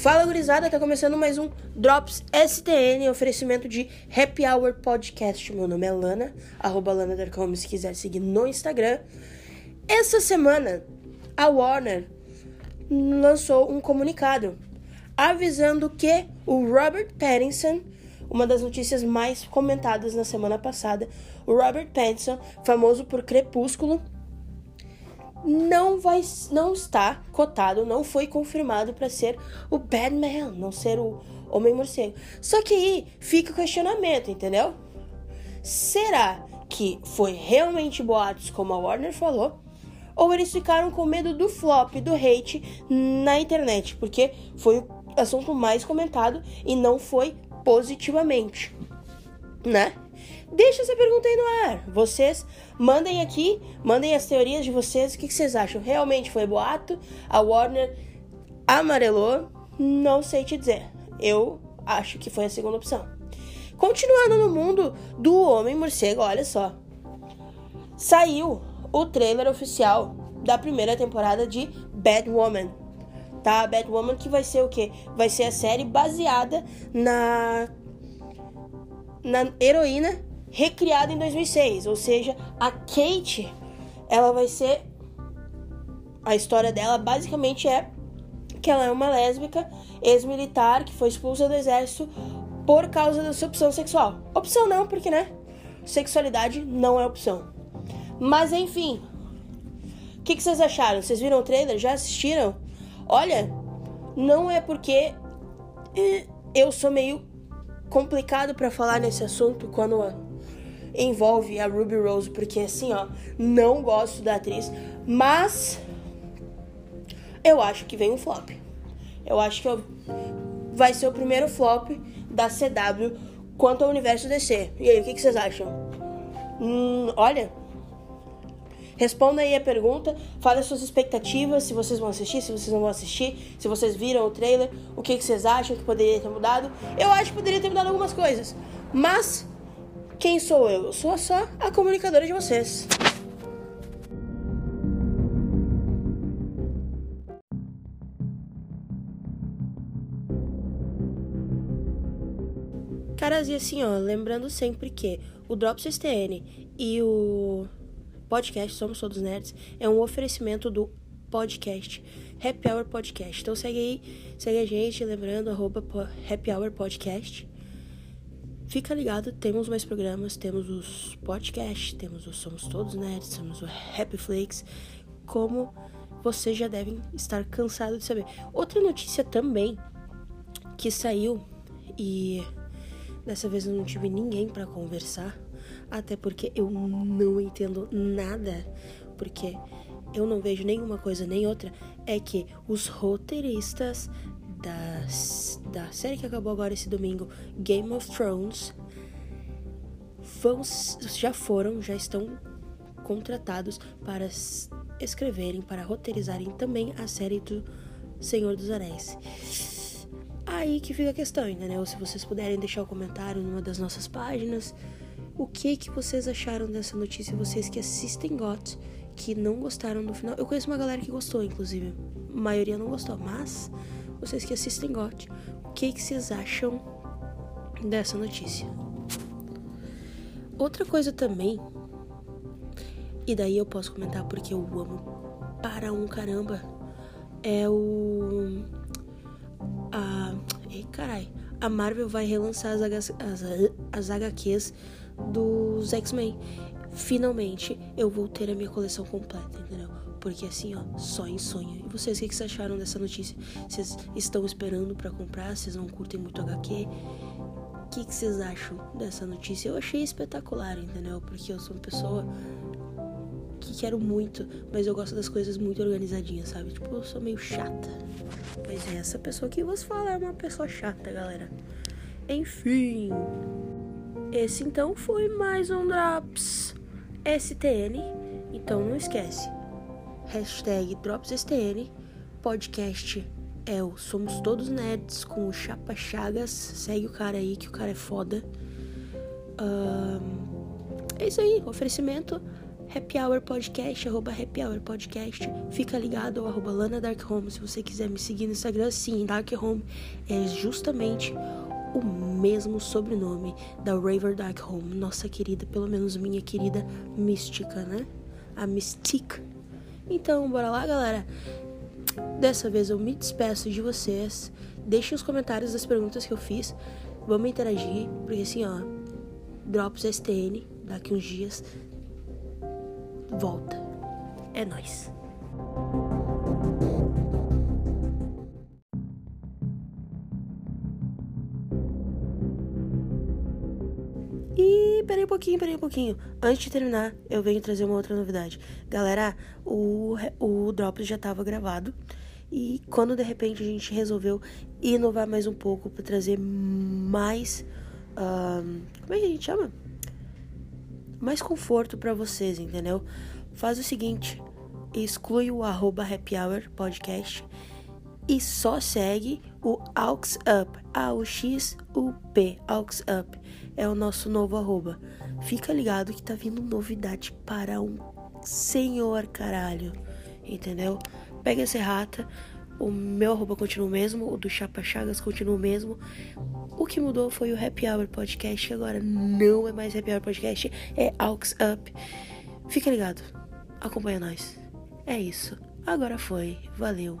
Fala gurizada, tá começando mais um Drops STN, oferecimento de Happy Hour Podcast. Meu nome é Lana, arroba Lana.com se quiser seguir no Instagram. Essa semana, a Warner lançou um comunicado avisando que o Robert Pattinson, uma das notícias mais comentadas na semana passada, o Robert Pattinson, famoso por Crepúsculo, não vai não está cotado, não foi confirmado para ser o Batman, não ser o Homem Morcego. Só que aí fica o questionamento, entendeu? Será que foi realmente boatos como a Warner falou? Ou eles ficaram com medo do flop, do hate na internet, porque foi o assunto mais comentado e não foi positivamente, né? Deixa essa pergunta aí no ar. Vocês mandem aqui, mandem as teorias de vocês. O que, vocês acham? Realmente foi boato? A Warner amarelou? Não sei te dizer. Eu acho que foi a segunda opção. Continuando no mundo do Homem Morcego, olha só. Saiu o trailer oficial da primeira temporada de Batwoman. Tá? Batwoman que vai ser o quê? Vai ser a série baseada na na heroína recriada em 2006, ou seja, a Kate, ela vai ser a história dela basicamente é que ela é uma lésbica ex-militar que foi expulsa do exército por causa da sua opção sexual. Opção não, porque né? Sexualidade não é opção. Mas enfim, o que, que vocês acharam? Vocês viram o trailer? Já assistiram? Olha, não é porque eh, eu sou meio complicado para falar nesse assunto quando envolve a Ruby Rose, porque assim, ó, não gosto da atriz, mas eu acho que vem um flop. Eu acho que eu, vai ser o primeiro flop da CW quanto ao universo DC. E aí, o que, que vocês acham? Hum, olha, responda aí a pergunta, fale suas expectativas, se vocês vão assistir, se vocês não vão assistir, se vocês viram o trailer, o que, que vocês acham que poderia ter mudado. Eu acho que poderia ter mudado algumas coisas, mas quem sou eu? Eu sou só a comunicadora de vocês. Caras, e assim, ó, lembrando sempre que o Drops STN e o podcast Somos Todos Nerds é um oferecimento do podcast Happy Hour Podcast. Então segue aí, segue a gente, lembrando, arroba Happy Hour Podcast. Fica ligado, temos mais programas, temos os podcasts, temos o Somos Todos Nerds, temos o Happy Flakes, como vocês já devem estar cansados de saber. Outra notícia também que saiu e dessa vez eu não tive ninguém para conversar, até porque eu não entendo nada, porque eu não vejo nenhuma coisa nem outra, é que os roteiristas da, da série que acabou agora esse domingo, Game of Thrones, vão, já foram, já estão contratados para escreverem, para roteirizarem também a série do Senhor dos Anéis. Aí que fica a questão, entendeu? Se vocês puderem deixar o um comentário numa das nossas páginas, o que que vocês acharam dessa notícia, vocês que assistem GOT, que não gostaram do final. Eu conheço uma galera que gostou, inclusive. A maioria não gostou, mas vocês que assistem GOT, o que, que vocês acham dessa notícia? Outra coisa também, e daí eu posso comentar porque eu amo para um caramba, é o. A. Ei, carai. A Marvel vai relançar as, as, as HQs dos X-Men. Finalmente eu vou ter a minha coleção completa, entendeu? Porque assim, ó, só em sonho. E vocês, o que, vocês acharam dessa notícia? Vocês estão esperando para comprar? Vocês não curtem muito HQ? O que, que vocês acham dessa notícia? Eu achei espetacular, entendeu? Porque eu sou uma pessoa que quero muito, mas eu gosto das coisas muito organizadinhas, sabe? Tipo, eu sou meio chata. Mas é essa pessoa que você fala é uma pessoa chata, galera. Enfim. Esse então foi mais um Drops STN. Então não esquece hashtag DropsSTN, podcast é o Somos Todos Nerds com o Chapa Chagas, segue o cara aí que o cara é foda. Um, é isso aí, oferecimento Happy Hour Podcast, arroba Happy Hour Podcast. Fica ligado ao arroba Lana Dark Home se você quiser me seguir no Instagram. Sim, Dark Home é justamente o mesmo sobrenome da Raver Home, nossa querida, pelo menos minha querida mística, né? A Mystique. Então, bora lá, galera. Dessa vez eu me despeço de vocês. Deixem os comentários das perguntas que eu fiz. Vamos interagir, porque assim, ó, Drops STN, daqui uns dias, volta. É nóis. Pouquinho, peraí um pouquinho. Antes de terminar, eu venho trazer uma outra novidade. Galera, o, o Drops já estava gravado. E quando de repente a gente resolveu inovar mais um pouco para trazer mais. Uh, como é que a gente chama? Mais conforto para vocês, entendeu? Faz o seguinte: exclui o arroba happy hour podcast e só segue o aux up, A-U-X-U-P, aux up. É o nosso novo arroba. Fica ligado que tá vindo novidade para um senhor caralho, entendeu? Pega essa rata, o meu arroba continua o mesmo, o do Chapa Chagas continua o mesmo. O que mudou foi o Happy Hour Podcast, que agora não é mais Happy Hour Podcast, é Aux Up. Fica ligado, acompanha nós. É isso, agora foi, valeu,